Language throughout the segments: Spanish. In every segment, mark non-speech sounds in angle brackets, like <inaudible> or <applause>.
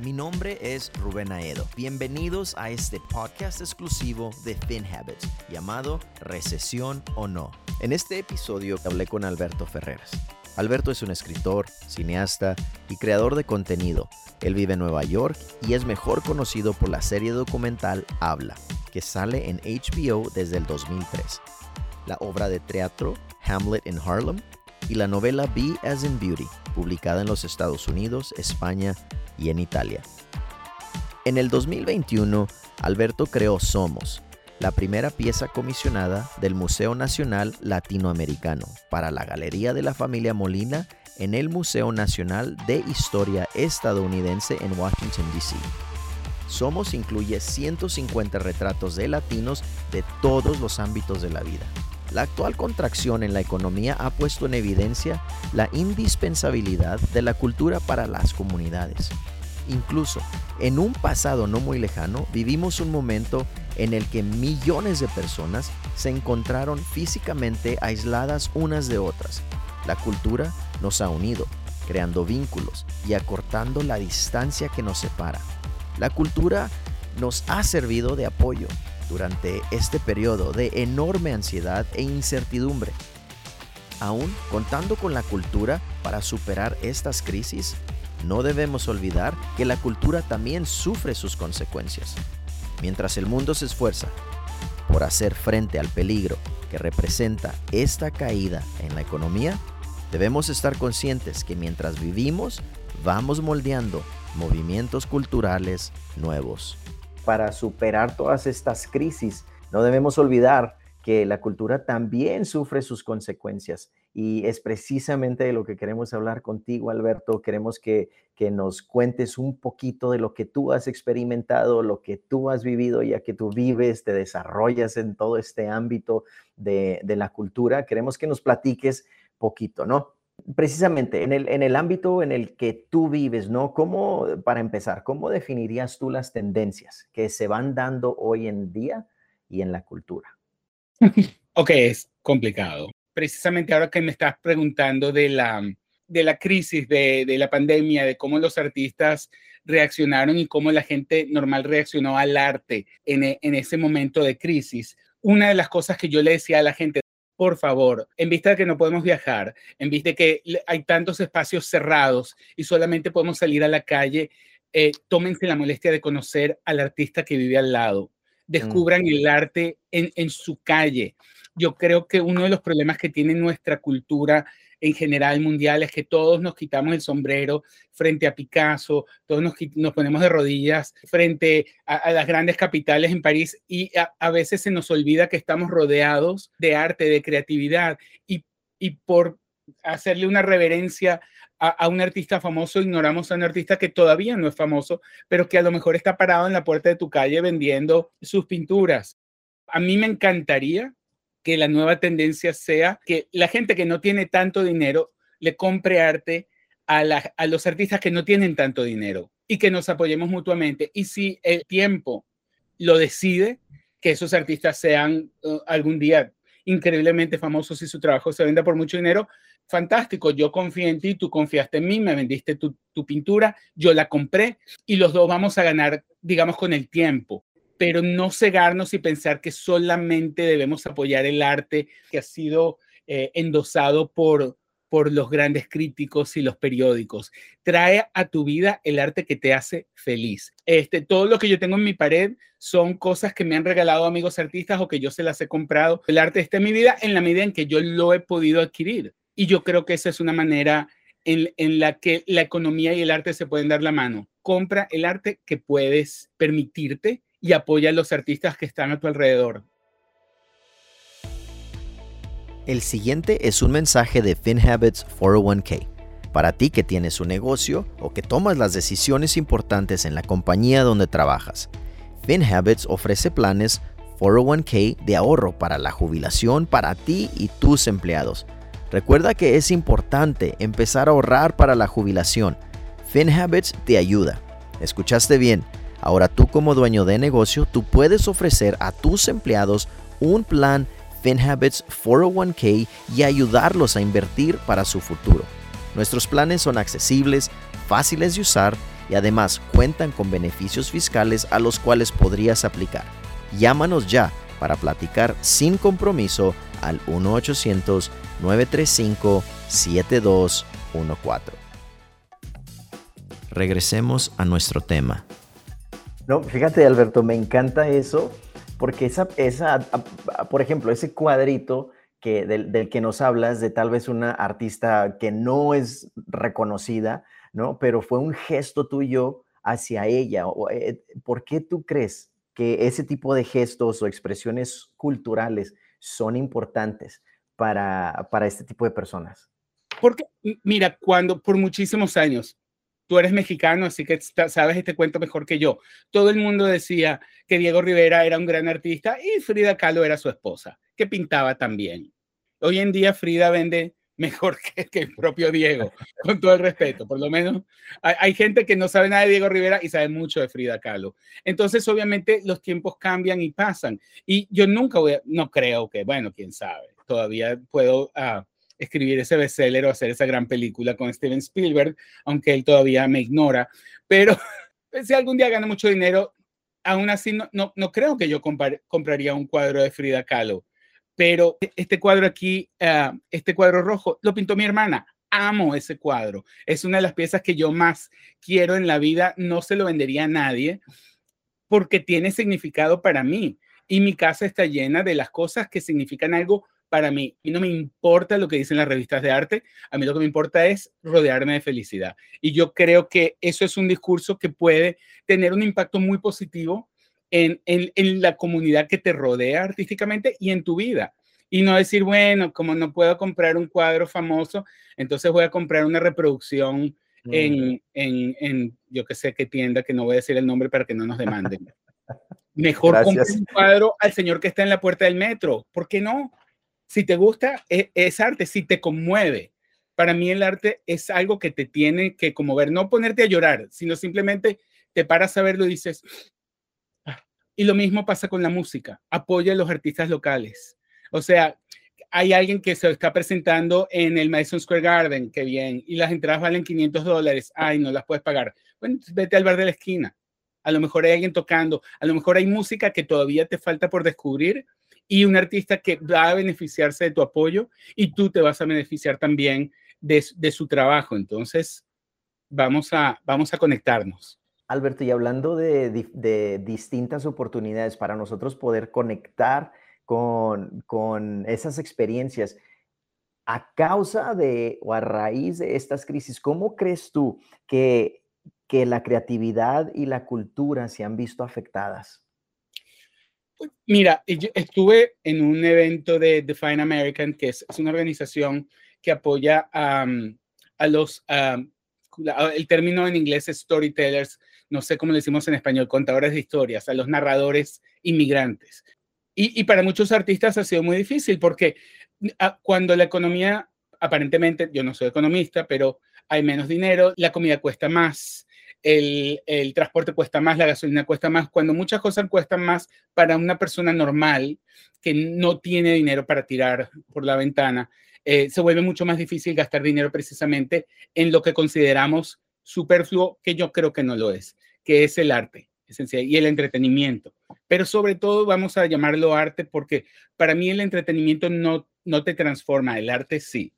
Mi nombre es Rubén Aedo. Bienvenidos a este podcast exclusivo de FinHabits llamado Recesión o No. En este episodio hablé con Alberto Ferreras. Alberto es un escritor, cineasta y creador de contenido. Él vive en Nueva York y es mejor conocido por la serie documental Habla, que sale en HBO desde el 2003. La obra de teatro Hamlet in Harlem y la novela Be as in Beauty, publicada en los Estados Unidos, España y en Italia. En el 2021, Alberto creó Somos, la primera pieza comisionada del Museo Nacional Latinoamericano para la Galería de la Familia Molina en el Museo Nacional de Historia Estadounidense en Washington, D.C. Somos incluye 150 retratos de latinos de todos los ámbitos de la vida. La actual contracción en la economía ha puesto en evidencia la indispensabilidad de la cultura para las comunidades. Incluso, en un pasado no muy lejano, vivimos un momento en el que millones de personas se encontraron físicamente aisladas unas de otras. La cultura nos ha unido, creando vínculos y acortando la distancia que nos separa. La cultura nos ha servido de apoyo durante este periodo de enorme ansiedad e incertidumbre. Aún contando con la cultura para superar estas crisis, no debemos olvidar que la cultura también sufre sus consecuencias. Mientras el mundo se esfuerza por hacer frente al peligro que representa esta caída en la economía, debemos estar conscientes que mientras vivimos, vamos moldeando movimientos culturales nuevos. Para superar todas estas crisis, no debemos olvidar que la cultura también sufre sus consecuencias y es precisamente de lo que queremos hablar contigo, Alberto. Queremos que, que nos cuentes un poquito de lo que tú has experimentado, lo que tú has vivido, ya que tú vives, te desarrollas en todo este ámbito de, de la cultura. Queremos que nos platiques poquito, ¿no? Precisamente en el, en el ámbito en el que tú vives, ¿no? ¿Cómo, para empezar, cómo definirías tú las tendencias que se van dando hoy en día y en la cultura? Ok, es complicado. Precisamente ahora que me estás preguntando de la, de la crisis, de, de la pandemia, de cómo los artistas reaccionaron y cómo la gente normal reaccionó al arte en, en ese momento de crisis, una de las cosas que yo le decía a la gente, por favor, en vista de que no podemos viajar, en vista de que hay tantos espacios cerrados y solamente podemos salir a la calle, eh, tómense la molestia de conocer al artista que vive al lado. Mm. Descubran el arte en, en su calle yo creo que uno de los problemas que tiene nuestra cultura en general mundial es que todos nos quitamos el sombrero frente a Picasso, todos nos, nos ponemos de rodillas frente a, las grandes capitales en París y a, veces se nos olvida que estamos rodeados de arte, de creatividad y, y por hacerle una reverencia a, a, un artista famoso, ignoramos a un artista que todavía no es famoso, pero que a lo mejor está parado en la puerta de tu calle vendiendo sus pinturas. A mí me encantaría que la nueva tendencia sea que la gente que no tiene tanto dinero le compre arte a, los artistas que no tienen tanto dinero y que nos apoyemos mutuamente. Y si el tiempo lo decide, que esos artistas sean uh, algún día increíblemente famosos y su trabajo se venda por mucho dinero, fantástico, yo confié en ti, tú confiaste en mí, me vendiste tu pintura, yo la compré y los dos vamos a ganar, digamos, con el tiempo pero no cegarnos y pensar que solamente debemos apoyar el arte que ha sido eh, endosado por, por los grandes críticos y los periódicos. Trae a tu vida el arte que te hace feliz. Este, todo lo que yo tengo en mi pared son cosas que me han regalado amigos artistas o que yo se las he comprado. El arte está en mi vida en la medida en que yo lo he podido adquirir. Y yo creo que esa es una manera en, en la que la economía y el arte se pueden dar la mano. Compra el arte que puedes permitirte y apoya a los artistas que están a tu alrededor. El siguiente es un mensaje de FinHabits 401k. Para ti que tienes un negocio o que tomas las decisiones importantes en la compañía donde trabajas, FinHabits ofrece planes 401k de ahorro para la jubilación para ti y tus empleados. Recuerda que es importante empezar a ahorrar para la jubilación. FinHabits te ayuda. ¿Escuchaste bien? Ahora tú como dueño de negocio, tú puedes ofrecer a tus empleados un plan FinHabits 401k y ayudarlos a invertir para su futuro. Nuestros planes son accesibles, fáciles de usar y además cuentan con beneficios fiscales a los cuales podrías aplicar. Llámanos ya para platicar sin compromiso al 1-800-935-7214. Regresemos a nuestro tema. No, fíjate Alberto, me encanta eso, porque esa, esa por ejemplo, ese cuadrito que, del, que nos hablas de tal vez una artista que no es reconocida, ¿no? Pero fue un gesto tuyo hacia ella. Eh, ¿Por qué tú crees que ese tipo de gestos o expresiones culturales son importantes para, para este tipo de personas? Porque, mira, cuando por muchísimos años, tú eres mexicano, así que sabes este cuento mejor que yo, todo el mundo decía que Diego Rivera era un gran artista y Frida Kahlo era su esposa, que pintaba también. Hoy en día Frida vende mejor <laughs> que, el propio Diego, con todo el respeto. Por lo menos hay, gente que no sabe nada de Diego Rivera y sabe mucho de Frida Kahlo. Entonces, obviamente, los tiempos cambian y pasan. Y yo nunca voy a, no creo que, bueno, quién sabe, todavía puedo ah, escribir ese bestseller o hacer esa gran película con Steven Spielberg, aunque él todavía me ignora. Pero <laughs> si algún día gano mucho dinero, aún así no, no, creo que yo compraría un cuadro de Frida Kahlo pero este cuadro aquí, ah, este cuadro rojo, lo pintó mi hermana. Amo ese cuadro. Es una de las piezas que yo más quiero en la vida. No se lo vendería a nadie porque tiene significado para mí. Y mi casa está llena de las cosas que significan algo para mí. No me importa lo que dicen las revistas de arte. A mí lo que me importa es rodearme de felicidad. Y yo creo que eso es un discurso que puede tener un impacto muy positivo en, la comunidad que te rodea artísticamente y en tu vida. Y no decir, bueno, como no puedo comprar un cuadro famoso, entonces voy a comprar una reproducción en, en, yo que sé qué tienda, que no voy a decir el nombre para que no nos demanden. <laughs> Mejor comprar un cuadro al señor que está en la puerta del metro. ¿Por qué no? Si te gusta, es, es, arte, si te conmueve. Para mí el arte es algo que te tiene que conmover, no ponerte a llorar, sino simplemente te paras a verlo y dices, y lo mismo pasa con la música. Apoya a los artistas locales. O sea, hay alguien que se está presentando en el Madison Square Garden, qué bien, y las entradas valen 500 dólares. Ay, no las puedes pagar. Bueno, vete al bar de la esquina. A lo mejor hay alguien tocando, a lo mejor hay música que todavía te falta por descubrir y un artista que va a beneficiarse de tu apoyo y tú te vas a beneficiar también de, de su trabajo. Entonces, vamos a, vamos a conectarnos. Alberto, y hablando de, distintas oportunidades para nosotros poder conectar con, esas experiencias, a causa de o a raíz de estas crisis, ¿cómo crees tú que, que la creatividad y la cultura se han visto afectadas? Mira, estuve en un evento de Define American, que es, una organización que apoya a los, el término en inglés es storytellers, no sé cómo le decimos en español, contadores de historias, a los narradores inmigrantes. Y, para muchos artistas ha sido muy difícil porque ah, cuando la economía, aparentemente, yo no soy economista, pero hay menos dinero, la comida cuesta más, el, transporte cuesta más, la gasolina cuesta más, cuando muchas cosas cuestan más para una persona normal que no tiene dinero para tirar por la ventana, eh, se vuelve mucho más difícil gastar dinero precisamente en lo que consideramos superfluo, que yo creo que no lo es, que es el arte esencial y el entretenimiento. Pero sobre todo vamos a llamarlo arte porque para mí el entretenimiento no, no te transforma, el arte sí.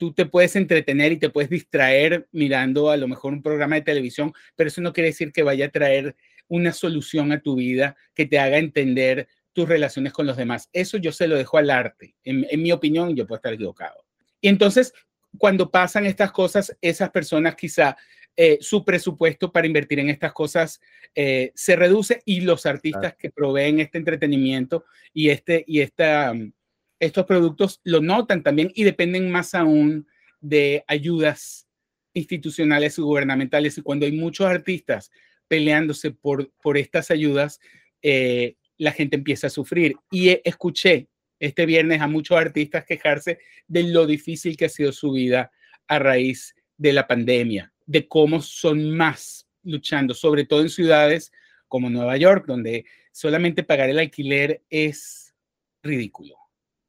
Tú te puedes entretener y te puedes distraer mirando a lo mejor un programa de televisión, pero eso no quiere decir que vaya a traer una solución a tu vida que te haga entender tus relaciones con los demás. Eso yo se lo dejo al arte. En, en mi opinión, yo puedo estar equivocado. Y entonces, cuando pasan estas cosas, esas personas quizá eh, su presupuesto para invertir en estas cosas eh, se reduce y los artistas que proveen este entretenimiento y, este, y esta, mm, estos productos lo notan también y dependen más aún de ayudas institucionales y gubernamentales. Y cuando hay muchos artistas peleándose por, por estas ayudas, eh, la gente empieza a sufrir. Y escuché este viernes a muchos artistas quejarse de lo difícil que ha sido su vida a raíz de la pandemia de cómo son más luchando, sobre todo en ciudades como Nueva York, donde solamente pagar el alquiler es ridículo,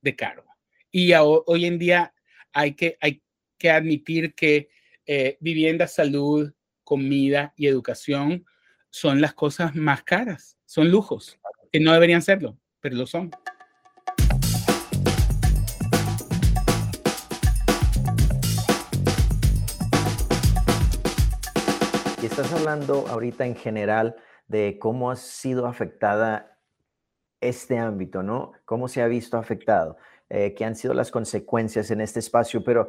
de caro. Y hoy en día hay que, hay que admitir que eh, vivienda, salud, comida y educación son las cosas más caras, son lujos, que no deberían serlo, pero lo son. Y estás hablando ahorita en general de cómo ha sido afectada este ámbito, ¿no? ¿Cómo se ha visto afectado? Eh, ¿Qué han sido las consecuencias en este espacio? Pero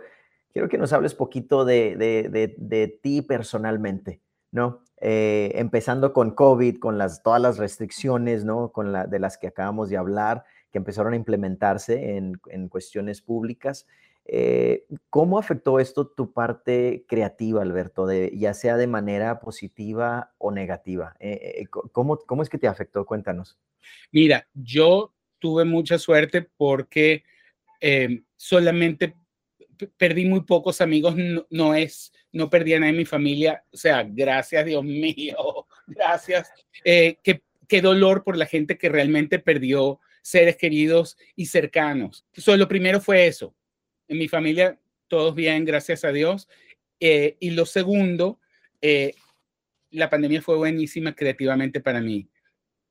quiero que nos hables poquito de, de, ti personalmente, ¿no? Eh, empezando con COVID, con las, todas las restricciones, ¿no? Con la, de las que acabamos de hablar, que empezaron a implementarse en, en cuestiones públicas. Eh, ¿Cómo afectó esto tu parte creativa, Alberto, de, ya sea de manera positiva o negativa? Eh, eh, ¿cómo, ¿Cómo es que te afectó? Cuéntanos. Mira, yo tuve mucha suerte porque solamente perdí muy pocos amigos, no, es, no perdí a nadie en mi familia, o sea, gracias Dios <laughs> mío, gracias. qué, qué dolor por la gente que realmente perdió seres queridos y cercanos. So, lo primero fue eso, en mi familia todos bien, gracias a Dios. Eh, y lo segundo, eh, la pandemia fue buenísima creativamente para mí,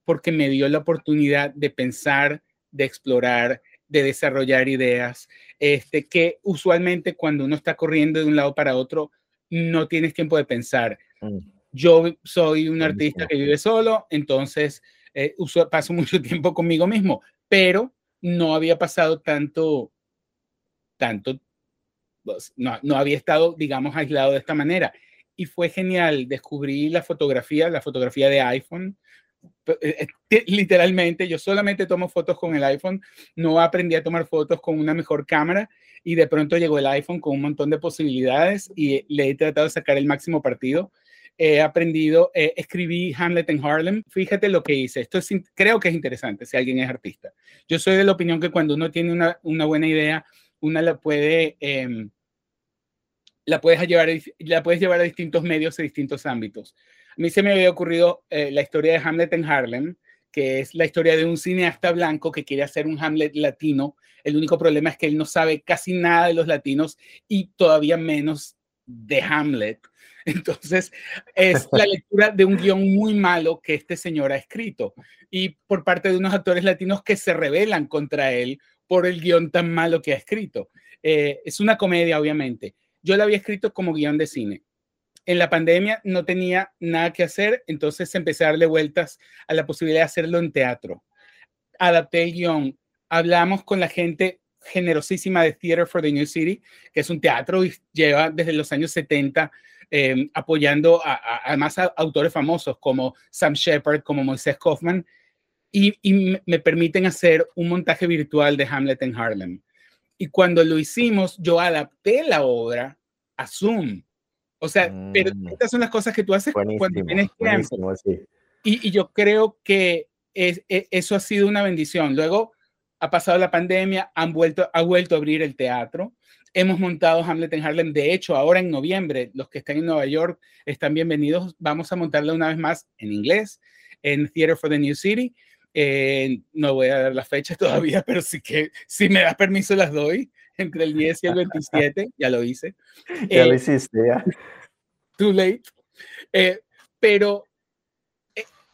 porque me dio la oportunidad de pensar, de explorar, de desarrollar ideas, este, que usualmente cuando uno está corriendo de un lado para otro, no tienes tiempo de pensar. Mm. Yo soy un artista que vive solo, entonces eh, paso <laughs> mucho tiempo conmigo mismo, pero no había pasado tanto tanto, pues, no, no había estado, digamos, aislado de esta manera. Y fue genial, descubrí la fotografía, la fotografía de iPhone, eh, eh, literalmente yo solamente tomo fotos con el iPhone, no aprendí a tomar fotos con una mejor cámara y de pronto llegó el iPhone con un montón de posibilidades y le he tratado de sacar el máximo partido. He aprendido, eh, escribí Hamlet en Harlem. Fíjate lo que hice. Esto es, creo que es interesante si alguien es artista. Yo soy de la opinión que cuando uno tiene una, una buena idea, una la puede, em, la, puedes llevar, la puedes llevar a distintos medios y distintos ámbitos. A mí se me había ocurrido eh, la historia de Hamlet en Harlem, que es la historia de un cineasta blanco que quiere hacer un Hamlet latino. El único problema es que él no sabe casi nada de los latinos y todavía menos de Hamlet. <laughs> Entonces, es la lectura de un guion muy malo que este señor ha escrito y por parte de unos actores latinos que se rebelan contra él por el guion tan malo que ha escrito. Eh, es una comedia, obviamente. Yo la había escrito como guion de cine. En la pandemia no tenía nada que hacer, entonces empecé a darle vueltas a la posibilidad de hacerlo en teatro. Adapté el guion, hablamos con la gente generosísima de Theater for the New City, que es un teatro y lleva desde los años 70 eh, apoyando a, además a autores famosos como Sam Shepard, como Moisés Kaufman, y, me permiten hacer un montaje virtual de Hamlet en Harlem. Y cuando lo hicimos, yo adapté la obra a Zoom. O sea, pero mm. estas son las cosas que tú haces cuando tienes tiempo. Y, y, yo creo que es, e, eso ha sido una bendición. Luego ha pasado la pandemia, han vuelto, ha vuelto a abrir el teatro. Hemos montado Hamlet en Harlem. De hecho, ahora en noviembre, los que están en Nueva York están bienvenidos. Vamos a montarla una vez más en inglés, en Theater for the New City. Eh, no voy a dar las fechas <laughs> todavía, pero sí que si me das permiso las doy entre el 10 y el 27, ya lo hice. Ya lo eh, hiciste, ya. Too late. Eh, pero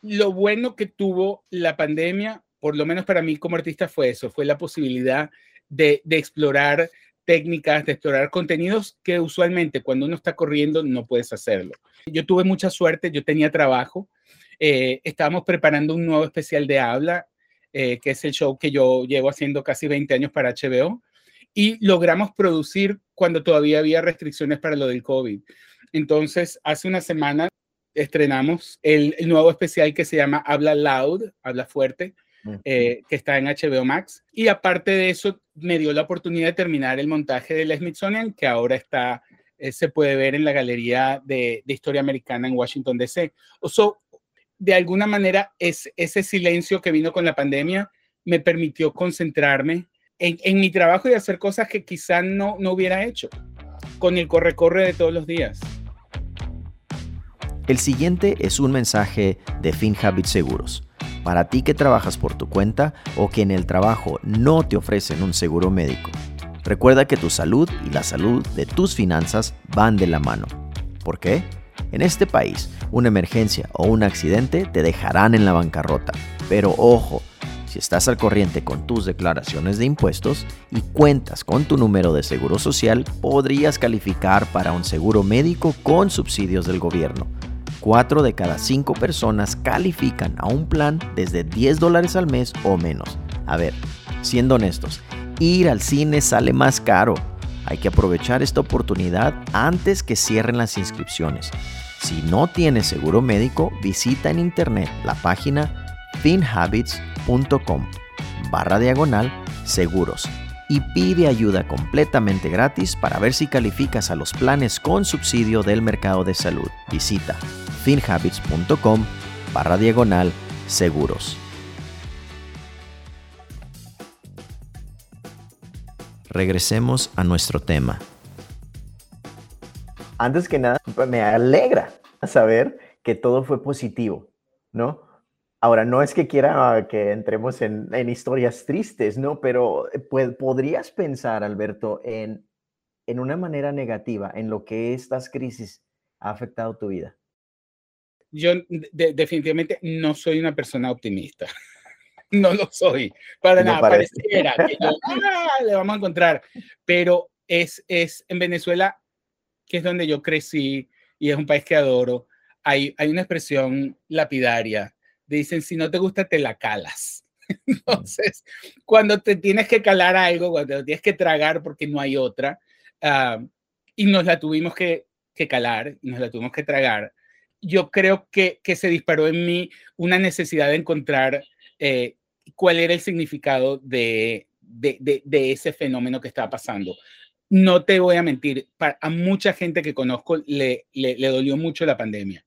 lo bueno que tuvo la pandemia, por lo menos para mí como artista, fue eso, fue la posibilidad de, de explorar técnicas, de explorar contenidos que usualmente cuando uno está corriendo no puedes hacerlo. Yo tuve mucha suerte, yo tenía trabajo, eh, estábamos preparando un nuevo especial de habla, eh, que es el show que yo llevo haciendo casi 20 años para HBO, y logramos producir cuando todavía había restricciones para lo del COVID. Entonces, hace una semana estrenamos el, nuevo especial que se llama Habla Loud, Habla Fuerte, eh, que está en HBO Max. Y aparte de eso, me dio la oportunidad de terminar el montaje del Smithsonian, que ahora está, se puede ver en la Galería de, Historia Americana en Washington, D.C. O de alguna manera es, ese silencio que vino con la pandemia me permitió concentrarme en, mi trabajo y hacer cosas que quizá no, no hubiera hecho con el corre-corre de todos los días. El siguiente es un mensaje de FinHabit Seguros. Para ti que trabajas por tu cuenta o que en el trabajo no te ofrecen un seguro médico. Recuerda que tu salud y la salud de tus finanzas van de la mano. ¿Por qué? En este país, una emergencia o un accidente te dejarán en la bancarrota. Pero ojo, si estás al corriente con tus declaraciones de impuestos y cuentas con tu número de seguro social, podrías calificar para un seguro médico con subsidios del gobierno. 4 de cada 5 personas califican a un plan desde 10 dólares al mes o menos. A ver, siendo honestos, ir al cine sale más caro. Hay que aprovechar esta oportunidad antes que cierren las inscripciones. Si no tienes seguro médico, visita en internet la página finhabits.com barra diagonal seguros y pide ayuda completamente gratis para ver si calificas a los planes con subsidio del mercado de salud. Visita finhabits.com barra diagonal seguros. Regresemos a nuestro tema. Antes que nada, me alegra saber que todo fue positivo, ¿no? Ahora, no es que quiera que entremos en, historias tristes, ¿no? Pero eh, podrías pensar, Alberto, en, en una manera negativa en lo que estas crisis ha afectado tu vida. Yo definitivamente no soy una persona optimista. <laughs> no lo soy. Para nada, pareciera que <laughs> ah, le vamos a encontrar. Pero es, es en Venezuela, que es donde yo crecí y es un país que adoro, hay, hay una expresión lapidaria dicen, si no te gusta, te la calas. <laughs> Entonces, cuando te tienes que calar algo, cuando te tienes que tragar porque no hay otra, ah, y nos la tuvimos que, que, calar, y nos la tuvimos que tragar, yo creo que, que se disparó en mí una necesidad de encontrar eh, cuál era el significado de, de, de, ese fenómeno que estaba pasando. No te voy a mentir, a mucha gente que conozco le, le, le dolió mucho la pandemia.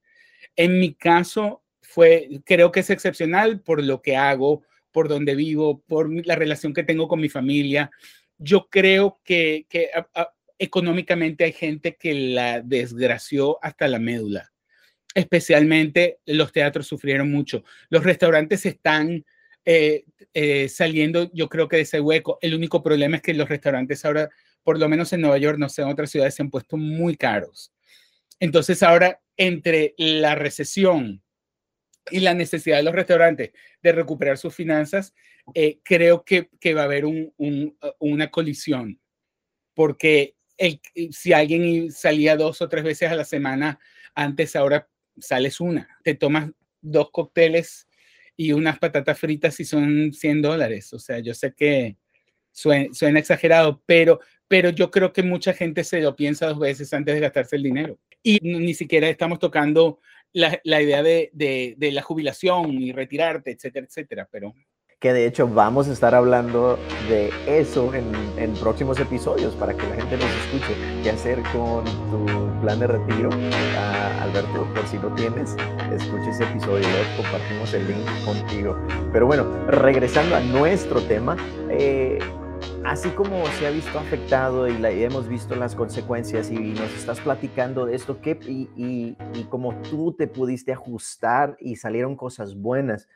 En mi caso, fue, creo que es excepcional por lo que hago, por donde vivo, por la relación que tengo con mi familia. Yo creo que, que económicamente hay gente que la desgració hasta la médula. Especialmente los teatros sufrieron mucho. Los restaurantes están eh, eh, saliendo, yo creo que de ese hueco. El único problema es que los restaurantes ahora, por lo menos en Nueva York, no sé, en otras ciudades se han puesto muy caros. Entonces ahora, entre la recesión, y la necesidad de los restaurantes de recuperar sus finanzas, eh, creo que, que, va a haber un, un, una colisión, porque el, si alguien salía dos o tres veces a la semana, antes ahora sales una, te tomas dos cócteles y unas patatas fritas y son 100 dólares. O sea, yo sé que suena, suena exagerado, pero, pero yo creo que mucha gente se lo piensa dos veces antes de gastarse el dinero. Y ni siquiera estamos tocando la, la idea de, de, de, la jubilación y retirarte, etcétera, etcétera, pero... Que de hecho vamos a estar hablando de eso en, en próximos episodios para que la gente nos escuche. ¿Qué hacer con tu plan de retiro? Uh, Alberto, por si no tienes, escucha ese episodio, compartimos el link contigo. Pero bueno, regresando a nuestro tema, eh, así como se ha visto afectado y, hemos visto las consecuencias y nos estás platicando de esto, ¿qué, y, y, y cómo tú te pudiste ajustar y salieron cosas buenas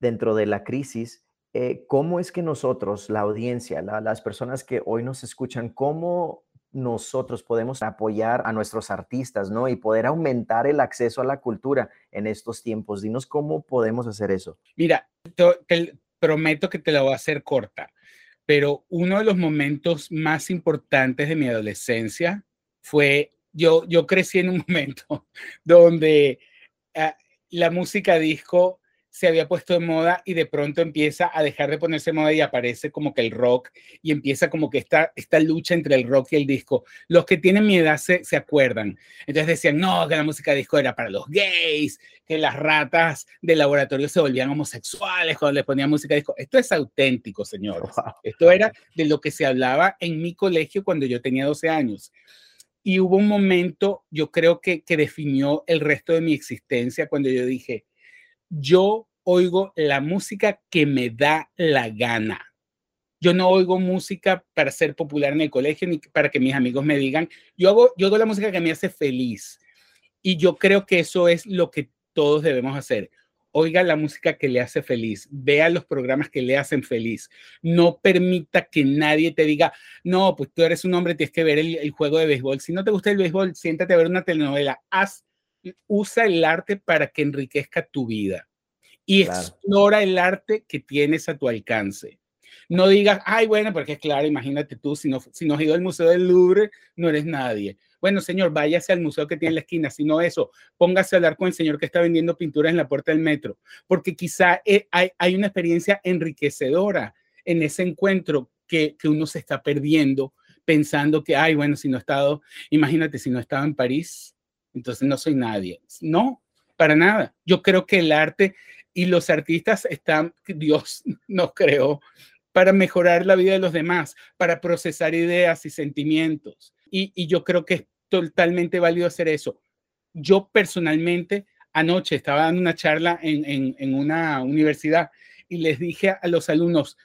dentro de la crisis, eh, ¿cómo es que nosotros, la audiencia, la, las personas que hoy nos escuchan, cómo nosotros podemos apoyar a nuestros artistas, ¿no? Y poder aumentar el acceso a la cultura en estos tiempos. Dinos cómo podemos hacer eso. Mira, te, te prometo que te la voy a hacer corta pero uno de los momentos más importantes de mi adolescencia fue, yo, yo crecí en un <laughs> momento donde uh, la música disco se había puesto de moda y de pronto empieza a dejar de ponerse de moda y aparece como que el rock y empieza como que esta, esta lucha entre el rock y el disco. Los que tienen mi edad se, se acuerdan. Entonces decían, no, que la música disco era para los gays, que las ratas del laboratorio se volvían homosexuales cuando les ponían música disco. Esto es auténtico, señores. Esto era de lo que se hablaba en mi colegio cuando yo tenía 12 años. Y hubo un momento, yo creo que, que definió el resto de mi existencia cuando yo dije, yo oigo la música que me da la gana. Yo no oigo música para ser popular en el colegio ni para que mis amigos me digan. Yo hago, yo hago la música que me hace feliz. Y yo creo que eso es lo que todos debemos hacer. oiga la música que le hace feliz, vea los programas que le hacen feliz. No permita que nadie te diga, no, pues tú eres un hombre, tienes que ver el, juego de béisbol. Si no te gusta el béisbol, siéntate a ver una telenovela. Haz, usa el arte para que enriquezca tu vida y explora el arte que tienes a tu alcance. No digas, ay, bueno, porque es claro, imagínate tú, si no, si no has ido al Museo del Louvre, no eres nadie. Bueno, señor, váyase al museo que tiene en la esquina, si no eso, póngase a hablar con el señor que está vendiendo pinturas en la puerta del metro, porque quizá eh, hay, hay una experiencia enriquecedora en ese encuentro que, que uno se está perdiendo pensando que, ay, bueno, si no he estado, imagínate, si no he estado en París, entonces no soy nadie. No, para nada. Yo creo que el arte y los artistas están, Dios <laughs> nos creó para mejorar la vida de los demás, para procesar ideas y sentimientos. Y, y yo creo que totalmente válido hacer eso. Yo personalmente anoche estaba dando una charla en, en, una universidad y les dije a los alumnos,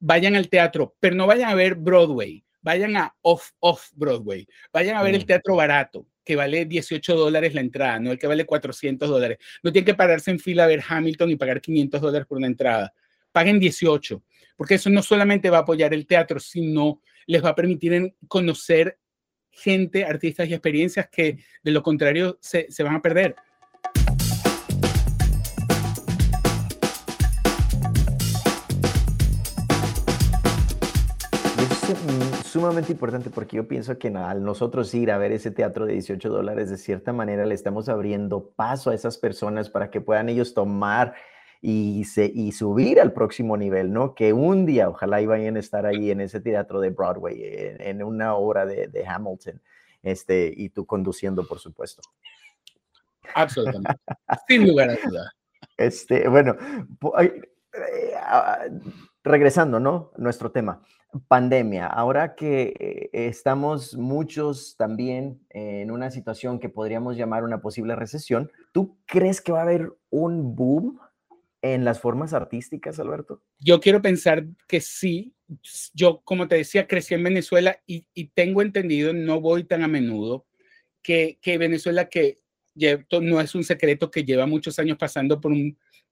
vayan al teatro, pero no vayan a ver Broadway, vayan a Off, off Broadway, vayan a ver el mm. teatro barato, que vale 18 dólares la entrada, no el que vale 400 dólares. No tienen que pararse en fila a ver Hamilton y pagar 500 dólares por una entrada. Paguen 18, porque eso no solamente va a apoyar el teatro, sino les va a permitir conocer gente, artistas y experiencias que de lo contrario se, se van a perder. Sumamente importante porque yo pienso que al nosotros ir a ver ese teatro de 18 dólares, de cierta manera le estamos abriendo paso a esas personas para que puedan ellos tomar y, se, y subir al próximo nivel, ¿no? Que un día ojalá vayan a estar ahí en ese teatro de Broadway, en, una obra de, de, Hamilton, este, y tú conduciendo, por supuesto. Absolutamente, sin lugar a duda. Este, bueno, eh, ah, regresando, ¿no? Nuestro tema, pandemia. Ahora que eh, estamos muchos también en una situación que podríamos llamar una posible recesión, ¿tú crees que va a haber un boom en las formas artísticas, Alberto? Yo quiero pensar que sí. Yo, como te decía, crecí en Venezuela y, tengo entendido, no voy tan a menudo, que, Venezuela, que no es un secreto, que lleva muchos años pasando por,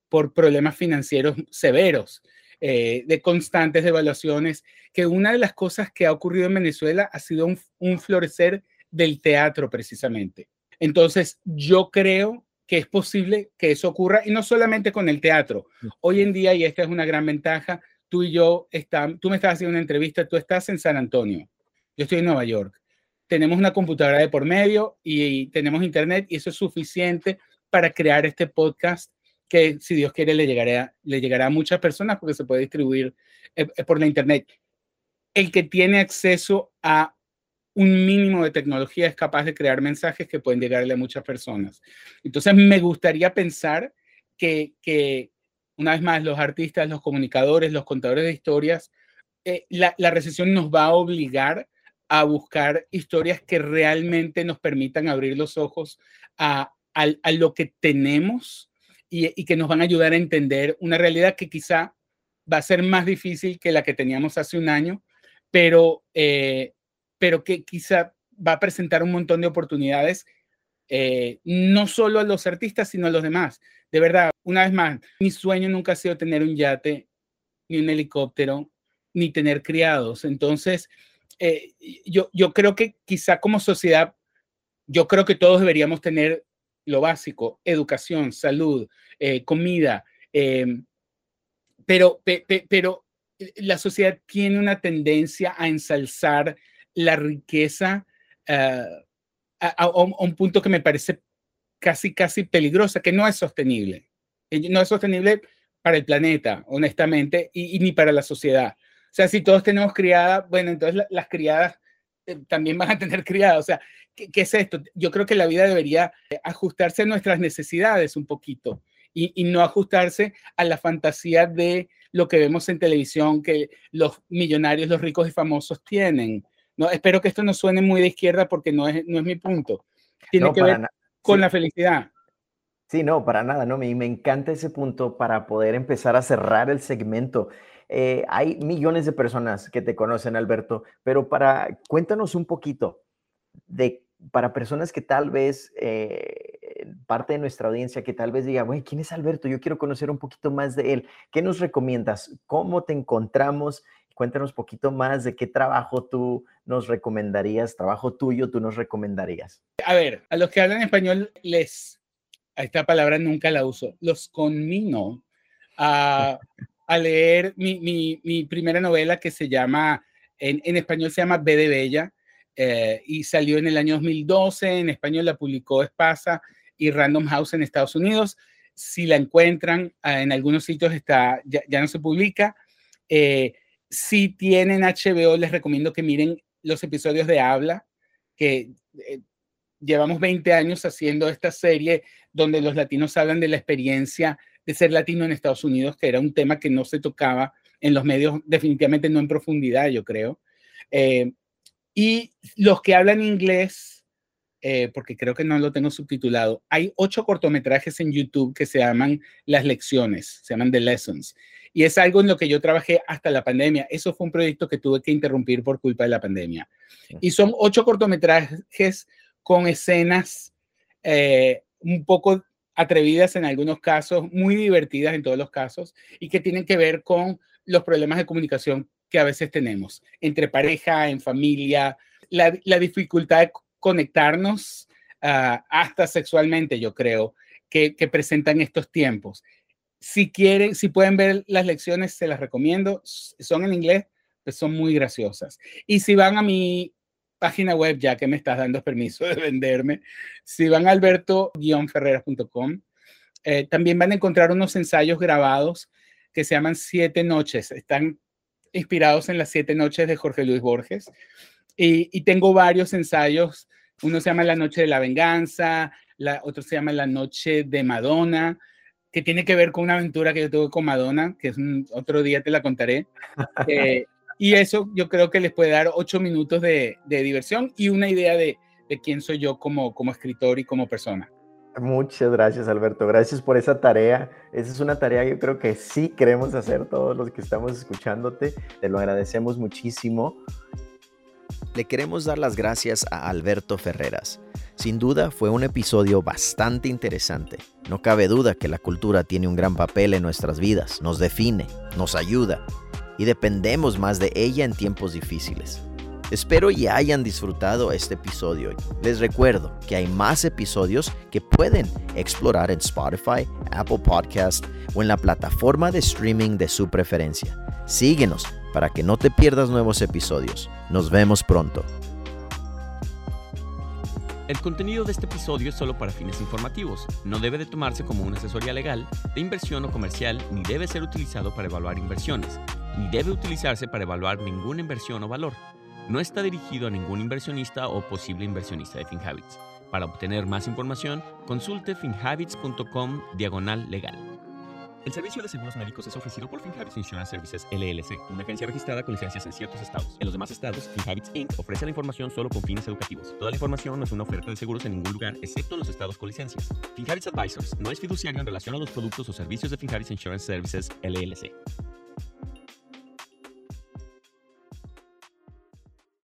por problemas financieros severos, eh, de constantes devaluaciones, que una de las cosas que ha ocurrido en Venezuela ha sido un florecer del teatro precisamente. Entonces, yo creo que es posible que eso ocurra y no solamente con el teatro. Hoy en día, y esta es una gran ventaja, tú y yo, está, tú me estás haciendo una entrevista, tú estás en San Antonio, yo estoy en Nueva York. Tenemos una computadora de por medio y, tenemos internet y eso es suficiente para crear este podcast que si Dios quiere le llegará, le llegará a muchas personas porque se puede distribuir eh, eh, por la internet. El que tiene acceso a un mínimo de tecnología es capaz de crear mensajes que pueden llegarle a muchas personas. Entonces, me gustaría pensar que, que una vez más, los artistas, los comunicadores, los contadores de historias, eh, la, la, recesión nos va a obligar a buscar historias que realmente nos permitan abrir los ojos a, a, lo que tenemos y, que nos van a ayudar a entender una realidad que quizá va a ser más difícil que la que teníamos hace un año, pero eh, pero que quizá va a presentar un montón de oportunidades, eh, no solo a los artistas, sino a los demás. De verdad, una vez más, mi sueño nunca ha sido tener un yate, ni un helicóptero, ni tener criados. Entonces, eh, yo, yo creo que quizá como sociedad, yo creo que todos deberíamos tener lo básico, educación, salud, eh, comida, em, pero, pero la sociedad tiene una tendencia a ensalzar la riqueza eh, a, un punto que me parece casi, casi peligrosa, que no es sostenible. Eh, no es sostenible para el planeta, honestamente, y, ni para la sociedad. O sea, si todos tenemos criada, bueno, entonces las criadas eh, también van a tener criadas. O sea, ¿qué, ¿qué, es esto? Yo creo que la vida debería ajustarse a nuestras necesidades un poquito y, y no ajustarse a la fantasía de lo que vemos en televisión que los millonarios, los ricos y famosos tienen. No, espero que esto no suene muy de izquierda porque no es, no es mi punto. Tiene que ver con la felicidad. Sí, no, para nada, no, me, me encanta ese punto para poder empezar a cerrar el segmento. Eh, hay millones de personas que te conocen, Alberto, pero para cuéntanos un poquito de para personas que tal vez eh, parte de nuestra audiencia que tal vez diga, güey, ¿quién es Alberto? Yo quiero conocer un poquito más de él. ¿Qué nos recomiendas? ¿Cómo te encontramos? Cuéntanos un poquito más de qué trabajo tú nos recomendarías, trabajo tuyo tú nos recomendarías. A ver, a los que hablan español les, a esta palabra nunca la uso, los conmino a, a leer mi, mi, mi, primera novela que se llama, en, en español se llama B de Bella, eh, y salió en el año 2012, en español la publicó Espasa y Random House en Estados Unidos. Si la encuentran ah, en algunos sitios está, ya, ya no se publica. Eh, si tienen HBO, les recomiendo que miren los episodios de Habla, que eh, llevamos 20 años haciendo esta serie donde los latinos hablan de la experiencia de ser latino en Estados Unidos, que era un tema que no se tocaba en los medios, definitivamente no en profundidad, yo creo. Eh, y los que hablan inglés, eh, porque creo que no lo tengo subtitulado, hay ocho cortometrajes en YouTube que se llaman Las Lecciones, se llaman The Lessons. Y es algo en lo que yo trabajé hasta la pandemia. Eso fue un proyecto que tuve que interrumpir por culpa de la pandemia. Y son ocho cortometrajes con escenas eh, un poco atrevidas en algunos casos, muy divertidas en todos los casos, y que tienen que ver con los problemas de comunicación que a veces tenemos entre pareja, en familia, la, dificultad de conectarnos uh, hasta sexualmente, yo creo, que, que presentan estos tiempos si quieren, si pueden ver las lecciones, se las recomiendo. Son en inglés, pues son muy graciosas. Y si van a mi página web, ya que me estás dando permiso de venderme, si van a alberto-ferreras.com, eh, también van a encontrar unos ensayos grabados que se llaman Siete Noches. Están inspirados en las Siete Noches de Jorge Luis Borges. Y, y tengo varios ensayos. Uno se llama La Noche de la Venganza, la, otro se llama La Noche de Madonna que tiene que ver con una aventura que yo tuve con Madonna, que es un, otro día te la contaré. <laughs> Eh, y eso yo creo que les puede dar ocho minutos de, de diversión y una idea de, de, quién soy yo como, como escritor y como persona. Muchas gracias, Alberto. Gracias por esa tarea. Esa es una tarea que yo creo que sí queremos hacer todos los que estamos escuchándote. Te lo agradecemos muchísimo. Le queremos dar las gracias a Alberto Ferreras sin duda fue un episodio bastante interesante. No cabe duda que la cultura tiene un gran papel en nuestras vidas, nos define, nos ayuda y dependemos más de ella en tiempos difíciles. Espero y hayan disfrutado este episodio. Les recuerdo que hay más episodios que pueden explorar en Spotify, Apple Podcast o en la plataforma de streaming de su preferencia. Síguenos para que no te pierdas nuevos episodios. Nos vemos pronto. El contenido de este episodio es solo para fines informativos, no debe de tomarse como una asesoría legal, de inversión o comercial, ni debe ser utilizado para evaluar inversiones, ni debe utilizarse para evaluar ninguna inversión o valor. No está dirigido a ningún inversionista o posible inversionista de FinHabits. Para obtener más información, consulte finhabits.com diagonal legal. El servicio de seguros médicos es ofrecido por FinHabits Insurance Services LLC, una agencia registrada con licencias en ciertos estados. En los demás estados, FinHabits Inc. ofrece la información solo con fines educativos. Toda la información no es una oferta de seguros en ningún lugar, excepto en los estados con licencias. FinHabits Advisors no es fiduciario en relación a los productos o servicios de FinHabits Insurance Services LLC.